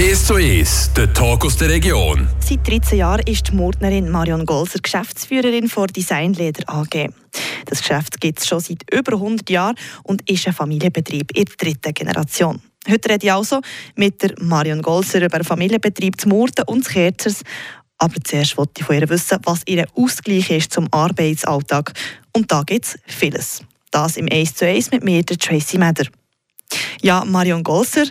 1 zu 1, der Talk aus der Region. Seit 13 Jahren ist die Murtnerin Marion Golser Geschäftsführerin von Designleder AG. Das Geschäft gibt es schon seit über 100 Jahren und ist ein Familienbetrieb in der dritten Generation. Heute rede ich also mit der Marion Golser über den Familienbetrieb zu Murten und zu Kerzers. Aber zuerst wollte ich von ihr wissen, was ihr Ausgleich ist zum Arbeitsalltag. Und da gibt es vieles. Das im 1 zu 1 mit mir, der Tracy Meder. Ja, Marion Golser,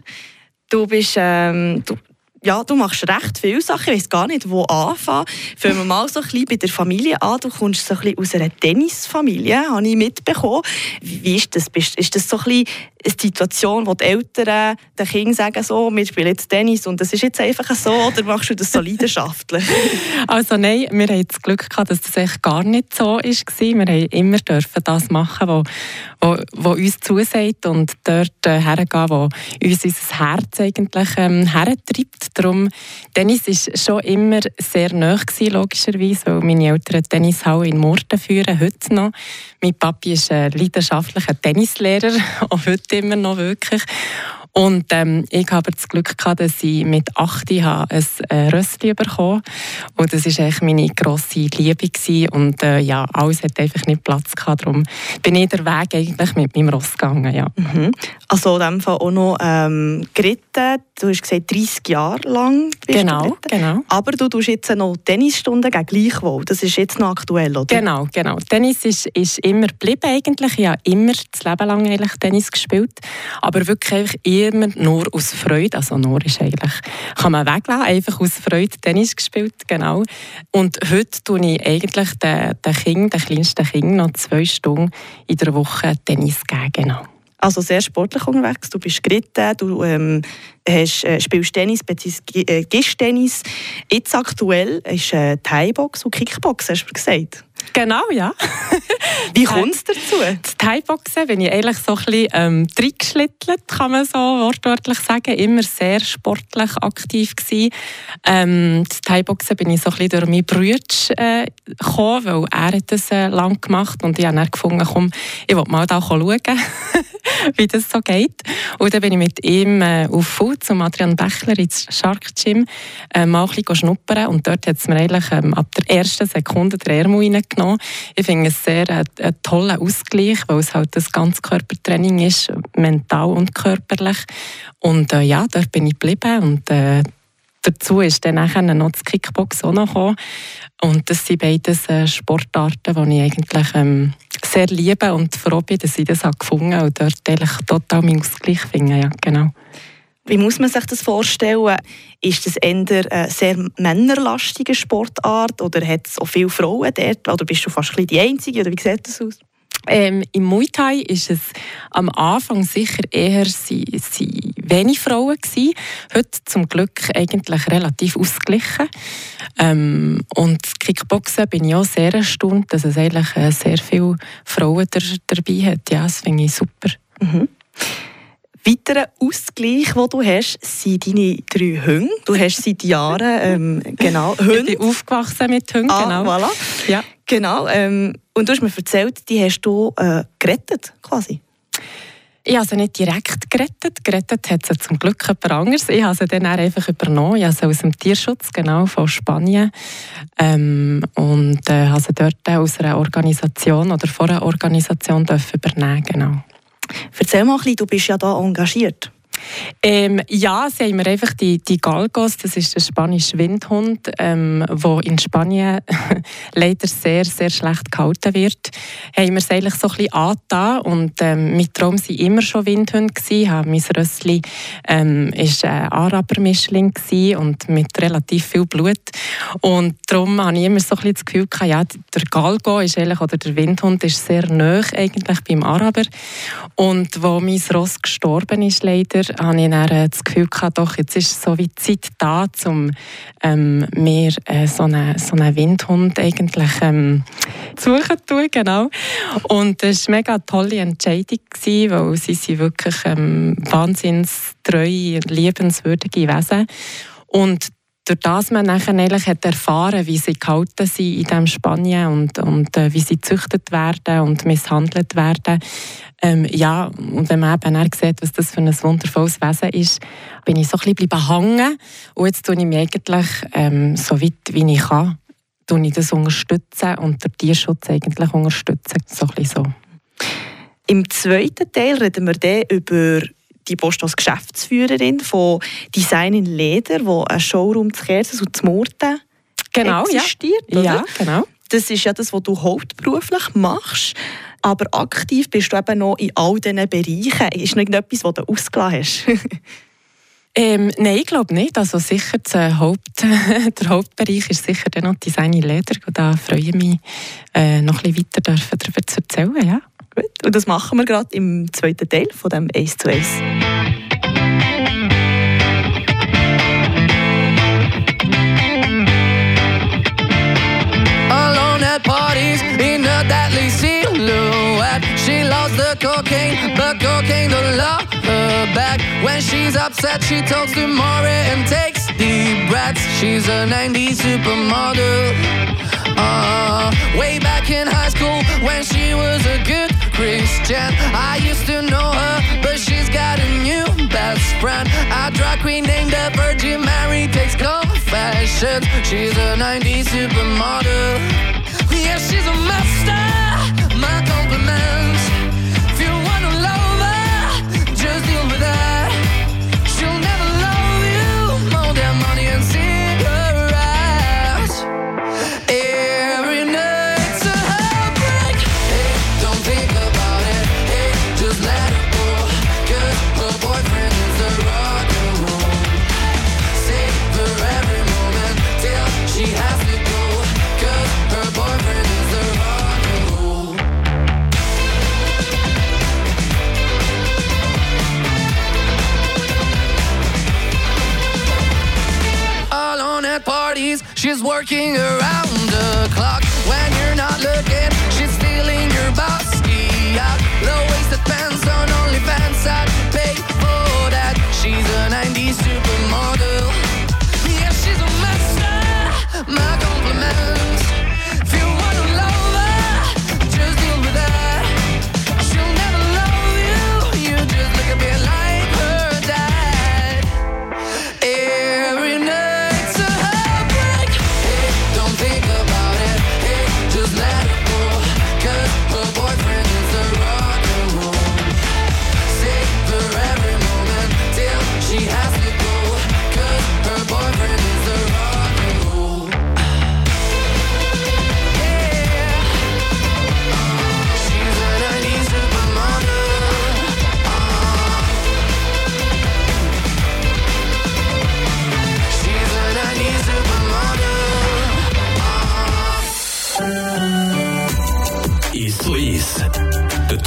du bist, ähm, du, ja, du machst recht viele Sachen. Ich weiß gar nicht, wo anfangen. Fangen wir mal so ein bisschen bei der Familie an. Du kommst so ein bisschen aus einer Tennisfamilie, habe ich mitbekommen. Wie ist das? Ist das so ein bisschen eine Situation, wo die Eltern den Kindern sagen, so, wir spielen jetzt Tennis und das ist jetzt einfach so, oder machst du das so leidenschaftlich? also nein, wir haben das Glück gehabt, dass das echt gar nicht so war. Wir haben immer dürfen das machen, was wo, wo uns zusagt und dort äh, hergehen, wo uns unser Herz eigentlich ähm, hertreibt. Darum, Tennis war schon immer sehr nah gewesen, logischerweise, weil meine Eltern Tennishalle in Murten führen, heute noch. Mein Papi ist ein leidenschaftlicher Tennislehrer, auch heute immer noch wirklich. Und ähm, ich habe das Glück gehabt, dass ich mit 8 ein äh, Rössli bekommen Und das war eigentlich meine grosse Liebe. Gewesen. Und äh, ja, alles hat einfach nicht Platz gehabt. Darum bin ich den Weg eigentlich mit meinem Ross gegangen. Ja. Mhm. Also in dem Fall auch noch ähm, geritten. Du hast gesagt, 30 Jahre lang bist genau, du genau. Aber du tust jetzt noch Tennisstunden gegen Gleichwohl. Das ist jetzt noch aktuell, oder? Genau, genau. Tennis ist, ist immer geblieben eigentlich. Ich habe immer das Leben lang eigentlich Tennis gespielt. Aber wirklich immer nur aus Freude. Also nur ist eigentlich, kann man weglassen, einfach aus Freude Tennis gespielt, genau. Und heute tue ich eigentlich den, den Kind, den kleinsten Kind, noch zwei Stunden in der Woche Tennis geben, genau. Also sehr sportlich unterwegs. Du bist geritten, du ähm, hast, äh, spielst Tennis bzw. Äh, Tennis. Jetzt aktuell ist äh, Thai-Box und Kickbox, hast du gesagt. Genau, ja. Wie kommt es dazu? Das Thai-Boxen bin ich eigentlich so ein bisschen ähm, reingeschlittelt, kann man so wortwörtlich sagen. Immer sehr sportlich aktiv gewesen. Ähm, das Thai-Boxen bin ich so ein bisschen durch meinen Bruder äh, gekommen, weil er hat das äh, lang gemacht und ich habe dann gefunden, komm, ich will mal da schauen, wie das so geht. Und dann bin ich mit ihm äh, auf Food zum Adrian Bechler ins Shark Gym äh, mal ein bisschen schnuppern und dort hat es mir eigentlich ähm, ab der ersten Sekunde der Ärmel reingenommen. Ich finde es sehr äh, ein toller Ausgleich, weil es halt das Ganzkörpertraining ist, mental und körperlich. Und äh, ja, dort bin ich geblieben und äh, dazu ist dann nachher noch das Kickbox auch noch gekommen. Und das sind beides äh, Sportarten, die ich eigentlich ähm, sehr liebe und froh bin, dass ich das gefunden habe und dort eigentlich total meinen Ausgleich finde. Ja, genau. Wie muss man sich das vorstellen? Ist das eher eine sehr männerlastige Sportart oder hat es auch viele Frauen dort? Oder bist du fast die Einzige? Oder wie sieht das aus? Ähm, Im Muay Thai ist es am Anfang sicher eher sie, sie wenig Frauen gewesen. Heute zum Glück eigentlich relativ ausgeglichen. Ähm, und Kickboxen bin ich auch sehr erstaunt, dass es eigentlich äh, sehr viele Frauen der, dabei hat. Ja, das finde ich super. Mhm weiterer Ausgleich, den du hast, sind deine drei Hunde. Du hast seit Jahren ähm, genau Hunde. Ich bin aufgewachsen mit Hunden, ah, genau. Voilà. Ja. Genau. Ähm, und du hast mir erzählt, die hast du äh, gerettet, quasi. Ich habe sie nicht direkt gerettet. Gerettet hat sie zum Glück jemand anderes. Ich habe sie dann einfach übernommen. Ich habe sie aus dem Tierschutz, genau, von Spanien. Ähm, und äh, habe sie dort aus einer Organisation oder von einer Organisation übernehmen genau. Erzähl mal ein bisschen, du bist ja da engagiert. Ähm, ja, sie haben mir einfach die, die Galgos, das ist der spanische Windhund, ähm, wo in Spanien leider sehr, sehr schlecht gehalten wird, haben wir es eigentlich so ein bisschen angetan. Und ähm, mit Traum waren immer schon Windhunde gewesen. Mein Rössli ähm, ist ein Arabermischling und mit relativ viel Blut. Und darum habe ich immer so ein bisschen das Gefühl gehabt, ja, der Galgo ist eigentlich, oder der Windhund ist sehr nah eigentlich beim Araber. Und wo mein Ross gestorben ist leider, habe ich dann äh, das Gefühl gehabt, doch, jetzt ist so wie Zeit da, um ähm, mir äh, so, einen, so einen Windhund eigentlich ähm, zu suchen tun, genau. Und das war eine mega tolle Entscheidung, gewesen, weil sie sind wirklich ähm, wahnsinns treue, liebenswürdige Wesen. Und durch das man nachher eigentlich hat erfahren, wie sie gehalten sind in diesem Spanien und, und äh, wie sie gezüchtet werden und misshandelt werden. Ähm, ja, und wenn man eben dann sieht, was das für ein wundervolles Wesen ist, bin ich so ein bisschen hängen. Und jetzt tue ich mich eigentlich ähm, so weit, wie ich kann, tue ich das unterstützen und den Tierschutz eigentlich unterstützen. So ein bisschen so. Im zweiten Teil reden wir dann über die Post als Geschäftsführerin von Design in Leder, wo ein Showroom zu Kerzes und zu Murten genau, existiert. Ja. ja, genau. Das ist ja das, was du hauptberuflich machst. Aber aktiv bist du eben noch in all diesen Bereichen. Ist noch irgendetwas, was du ausgelassen hast? Ähm, nein, ich glaube nicht. Also sicher der, Haupt, der Hauptbereich ist sicher der noch Design in Leder. Da freue ich mich, äh, noch ein bisschen weiter darüber zu erzählen. Ja. Gut. Und das machen wir gerade im zweiten Teil von dem Ace to Ace. Alone at parties in a deadly silhouette. She loves the cocaine, but cocaine don't love her back. When she's upset, she talks to Maury and takes deep breaths. She's a 90s supermodel. Uh, way back in high school when she was a good Christian. I used to know her, but she's got a new best friend. A drag queen named the Virgin Mary takes confessions. She's a 90s supermodel. Yeah, she's a master. Working around the clock when you're not looking. She's stealing your bossy out. Low waisted pants on OnlyFans.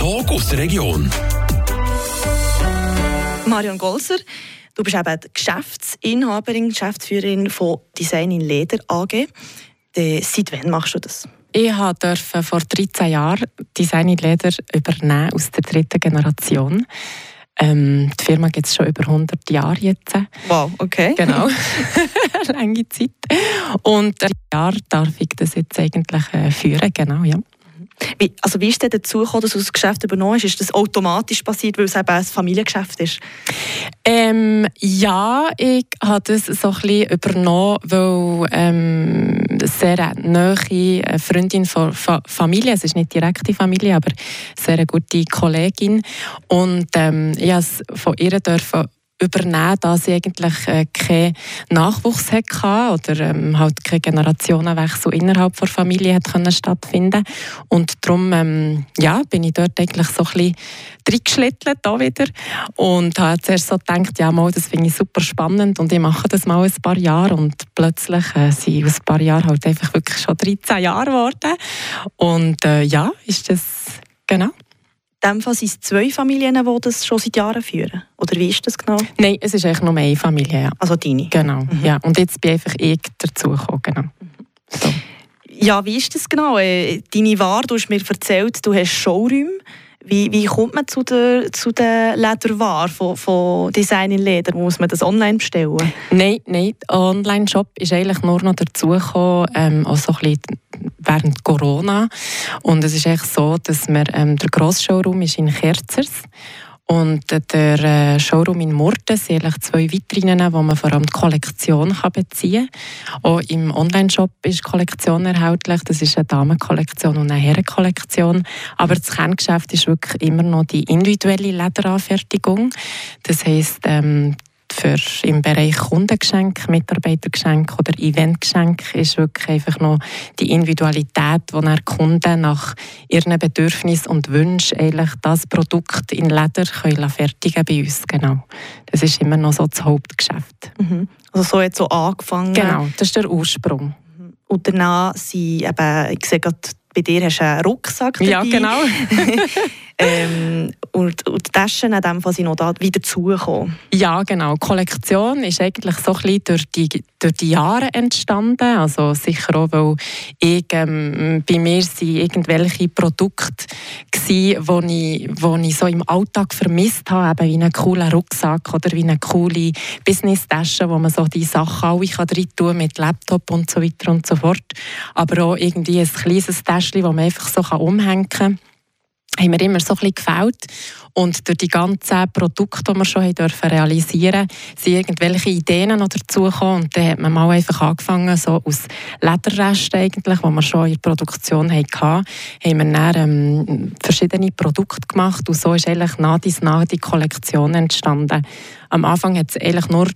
Talk aus der Region. Marion Golser, du bist eben die Geschäftsinhaberin, Geschäftsführerin von Design in Leder AG. Seit wann machst du das? Ich durfte vor 13 Jahren Design in Leder übernehmen aus der dritten Generation. Ähm, die Firma gibt es schon über 100 Jahre jetzt. Wow, okay. Genau. Lange Zeit. Und ein Jahr darf ich das jetzt eigentlich äh, führen, genau, ja. Wie, also wie ist denn dazu gekommen, dass du das Geschäft übernommen hast? Ist das automatisch passiert, weil es eben ein Familiengeschäft ist? Ähm, ja, ich habe das so ein übernommen, weil ähm, sehr nahe Freundin von Fa Familie, es ist nicht direkte Familie, aber sehr eine gute Kollegin und ähm, ich durfte von ihr dürfen übernehmen, da sie eigentlich äh, keinen Nachwuchs hatte oder ähm, halt kein Generationenwechsel innerhalb der Familie hat können stattfinden und darum ähm, ja, bin ich dort eigentlich so ein bisschen reingeschlittelt da wieder und habe zuerst so gedacht, ja mal, das finde ich super spannend und ich mache das mal ein paar Jahre und plötzlich äh, sind aus ein paar Jahren halt einfach wirklich schon 13 Jahre geworden und äh, ja, ist das genau. In dem Fall sind es zwei Familien, die das schon seit Jahren führen. Oder wie ist das genau? Nein, es ist eigentlich nur eine Familie, ja. Also deine? Genau, mhm. ja. Und jetzt bin einfach ich dazugekommen, genau. So. Ja, wie ist das genau? Äh, deine Ware, du hast mir erzählt, du hast Showräume. Wie, wie kommt man zu der, zu der Lederware von, von Design in Leder? Muss man das online bestellen? Nein, nein. Der Online-Shop ist eigentlich nur noch dazugekommen, ähm, auch so ein bisschen während Corona. Und es ist echt so, dass wir, ähm, der grosse Showroom ist in Kerzers und der äh, Showroom in Murten sind zwei Vitrinen, wo man vor allem die Kollektion kann beziehen kann. Auch im Online-Shop ist die Kollektion erhältlich. Das ist eine Damenkollektion und eine Herrenkollektion. Aber das Kerngeschäft ist wirklich immer noch die individuelle Lederanfertigung. Das heisst, ähm, für im Bereich Kundengeschenk, Mitarbeitergeschenk oder Eventgeschenk ist wirklich einfach noch die Individualität, wo der Kunden nach ihren Bedürfnissen und Wünschen eigentlich das Produkt in Leder können fertigen bei uns. Genau. Das ist immer noch so das Hauptgeschäft. Mhm. Also so jetzt so angefangen. Genau, das ist der Ursprung. Und danach sind eben, ich sehe gerade, bei dir hast du einen Rucksack dabei. Ja, genau. ähm, und, und die Taschen in dem sind noch da wieder zugekommen. Ja, genau. Die Kollektion ist eigentlich so ein bisschen durch die, durch die Jahre entstanden. Also sicher auch, weil ich, ähm, bei mir sind irgendwelche Produkte gewesen, die ich, wo ich so im Alltag vermisst habe, eben wie einen coolen Rucksack oder wie eine coole Business-Tasche, wo man so die Sachen alle rein tun mit Laptop und so weiter und so fort. Aber auch irgendwie ein kleines Täschchen, das man einfach so umhängen kann haben mir immer so ein bisschen gefällt. Und durch die ganzen Produkte, die wir schon dürfen realisieren sind irgendwelche Ideen noch dazugekommen. Und dann hat man mal einfach angefangen, so aus Lederresten eigentlich, die wir schon in der Produktion hatten, haben wir dann ähm, verschiedene Produkte gemacht. Und so ist eigentlich nach die Kollektion entstanden. Am Anfang hat es eigentlich nur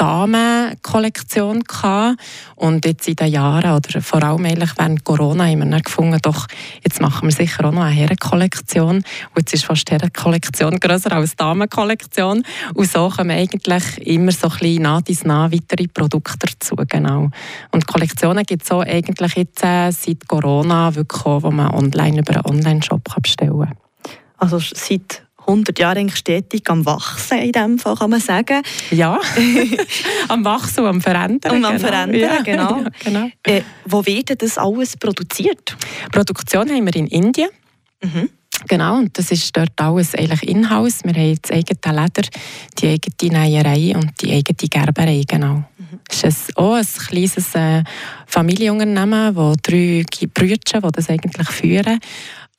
Damenkollektion gehabt. und jetzt in den Jahren oder vor allem eigentlich während Corona haben wir gefunden, doch jetzt machen wir sicher auch noch eine Herrenkollektion und jetzt ist fast die Herrenkollektion größer als die Damenkollektion und so kommen eigentlich immer so ein bisschen nach dies nach weitere Produkte dazu, genau. Und Kollektionen gibt es auch eigentlich jetzt äh, seit Corona wirklich auch, wo man online über einen Online-Shop bestellen kann. Also seit 100 Jahre eigentlich stetig am Wachsen in dem Fall, kann man sagen. Ja, am Wachsen und am Verändern. Und am genau. Verändern, ja. genau. Ja, genau. Äh, wo wird das alles produziert? Produktion haben wir in Indien. Mhm. Genau, und das ist dort alles eigentlich in-house. Wir haben das eigene Leder, die eigene Näherei und die eigene Gerberei, genau. Mhm. Es ist auch ein kleines äh, Familienunternehmen, wo drei Brüder, die das eigentlich führen,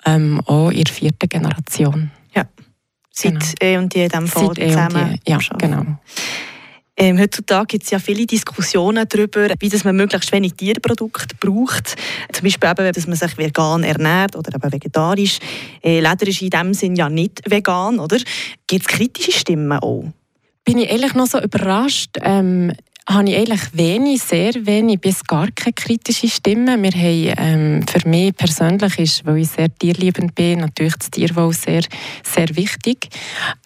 ähm, auch in der vierten Generation. Seit genau. eh und je in diesem Fall Seit zusammen. Ja, genau. Ähm, heutzutage gibt es ja viele Diskussionen darüber, wie dass man möglichst wenig Tierprodukte braucht. Zum Beispiel eben, dass man sich vegan ernährt oder eben vegetarisch. Äh, Leder ist in dem Sinn ja nicht vegan, oder? Gibt es kritische Stimmen auch? Bin ich ehrlich noch so überrascht. Ähm, habe ich eigentlich wenig, sehr wenig bis gar keine kritische Stimme. Wir haben, ähm, für mich persönlich ist, weil ich sehr tierliebend bin, natürlich das Tierwohl sehr, sehr wichtig.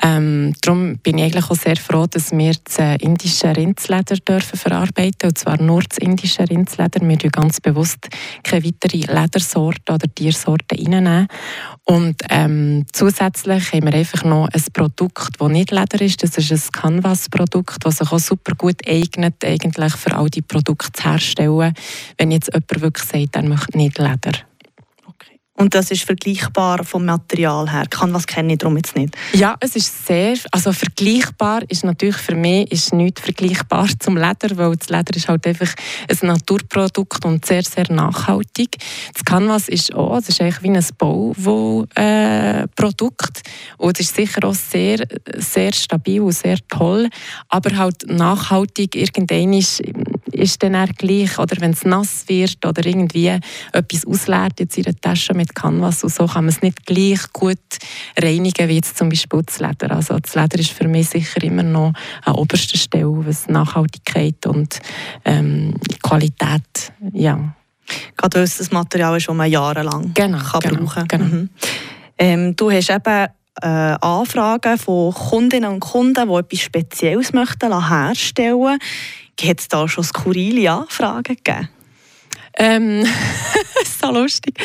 Ähm, darum bin ich eigentlich auch sehr froh, dass wir das äh, indische Rindsleder dürfen verarbeiten und zwar nur das indische Rindsleder. Wir dürfen ganz bewusst keine weitere Ledersorte oder Tiersorte reinnehmen. Und ähm, zusätzlich haben wir einfach noch ein Produkt, das nicht Leder ist. Das ist ein Canvas-Produkt, das sich auch super gut eignet, eigentlich für all die Produkte zu herstellen. Wenn jetzt jemand wirklich sagt, er möchte nicht Leder. Und das ist vergleichbar vom Material her. Kann was kenne ich darum jetzt nicht. Ja, es ist sehr, also vergleichbar ist natürlich für mich ist nicht vergleichbar zum Leder, weil das Leder ist halt einfach ein Naturprodukt und sehr, sehr nachhaltig. Das Canvas ist auch, das ist eigentlich wie ein Bauprodukt äh, und es ist sicher auch sehr, sehr stabil und sehr toll, aber halt nachhaltig irgendwann ist ist dann auch gleich, oder wenn es nass wird oder irgendwie etwas ausleert in der Tasche mit Canvas und so, kann man es nicht gleich gut reinigen wie jetzt zum Beispiel das Leder. Also das Leder ist für mich sicher immer noch an oberster Stelle, was Nachhaltigkeit und ähm, Qualität, ja. Gerade weil es das Material ist, das man jahrelang genau, kann genau, brauchen kann. Genau. Mhm. Ähm, du hast eben äh, Anfragen von Kundinnen und Kunden, die etwas Spezielles möchten herstellen möchten. Hat es da schon skurrile Anfragen gegeben? Ähm, so lustig.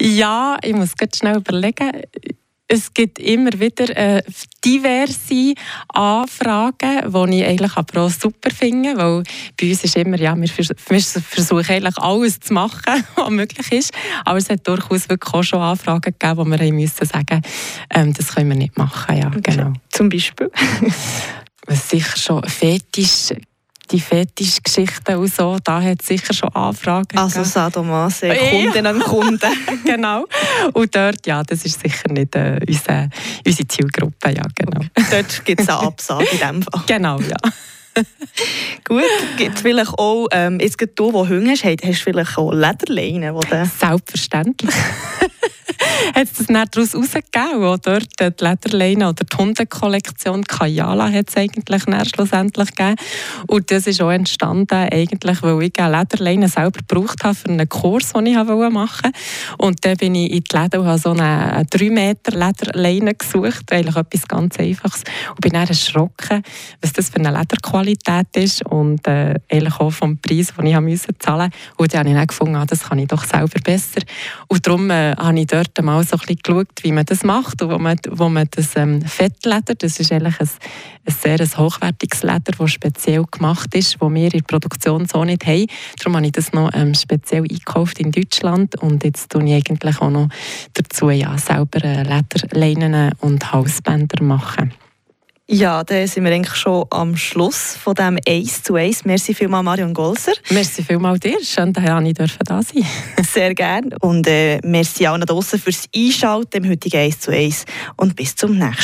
Ja, ich muss ganz schnell überlegen. Es gibt immer wieder äh, diverse Anfragen, die ich eigentlich aber auch super finde, weil bei uns ist immer, ja, wir, vers wir versuchen eigentlich alles zu machen, was möglich ist, aber es hat durchaus wirklich auch schon Anfragen gegeben, wo wir haben müssen sagen, ähm, das können wir nicht machen, ja, genau. Zum Beispiel? sicher schon Fetisch die Fetischgeschichten und so, da hat es sicher schon Anfragen Also Sadomaso, Kunden an Kunden. genau. Und dort, ja, das ist sicher nicht äh, unsere, unsere Zielgruppe, ja, genau. dort gibt es eine Absage in dem Fall. Genau, ja. Gut, gibt es vielleicht auch, ähm, jetzt du, der Hunger hast, hast du vielleicht auch Lederleinen? Selbstverständlich hat es das dann daraus herausgegeben, wo dort die Lederleine oder die Hundekollektion Kayala hat es eigentlich schlussendlich gegeben. Und das ist auch entstanden, eigentlich, weil ich eine Lederleine selber gebraucht habe für einen Kurs, den ich machen wollte. Und dann bin ich in die Läden und habe so eine 3 Meter Lederleine gesucht, eigentlich etwas ganz Einfaches. Und bin dann erschrocken, was das für eine Lederqualität ist und äh, eigentlich auch vom Preis, den ich zahlen musste. Und dann habe ich dann gefunden, ah, das kann ich doch selber besser. Und darum äh, habe ich dort mal so ein bisschen geschaut, wie man das macht und wo man, wo man das ähm, Fettleder, das ist eigentlich ein, ein sehr ein hochwertiges Leder, das speziell gemacht ist, das wir in der Produktion so nicht haben. Darum habe ich das noch ähm, speziell eingekauft in Deutschland und jetzt tue ich eigentlich auch noch dazu ja, selber äh, Lederleinen und Halsbänder machen. Ja, dann sind wir eigentlich schon am Schluss von dem Ace zu Ace. Merci vielmals, Marion Golser. Merci vielmals dir. Schön, dass ich da sein Sehr gerne. Und äh, merci auch da draußen fürs Einschalten im heutigen Ace zu Ace. Und bis zum nächsten Mal.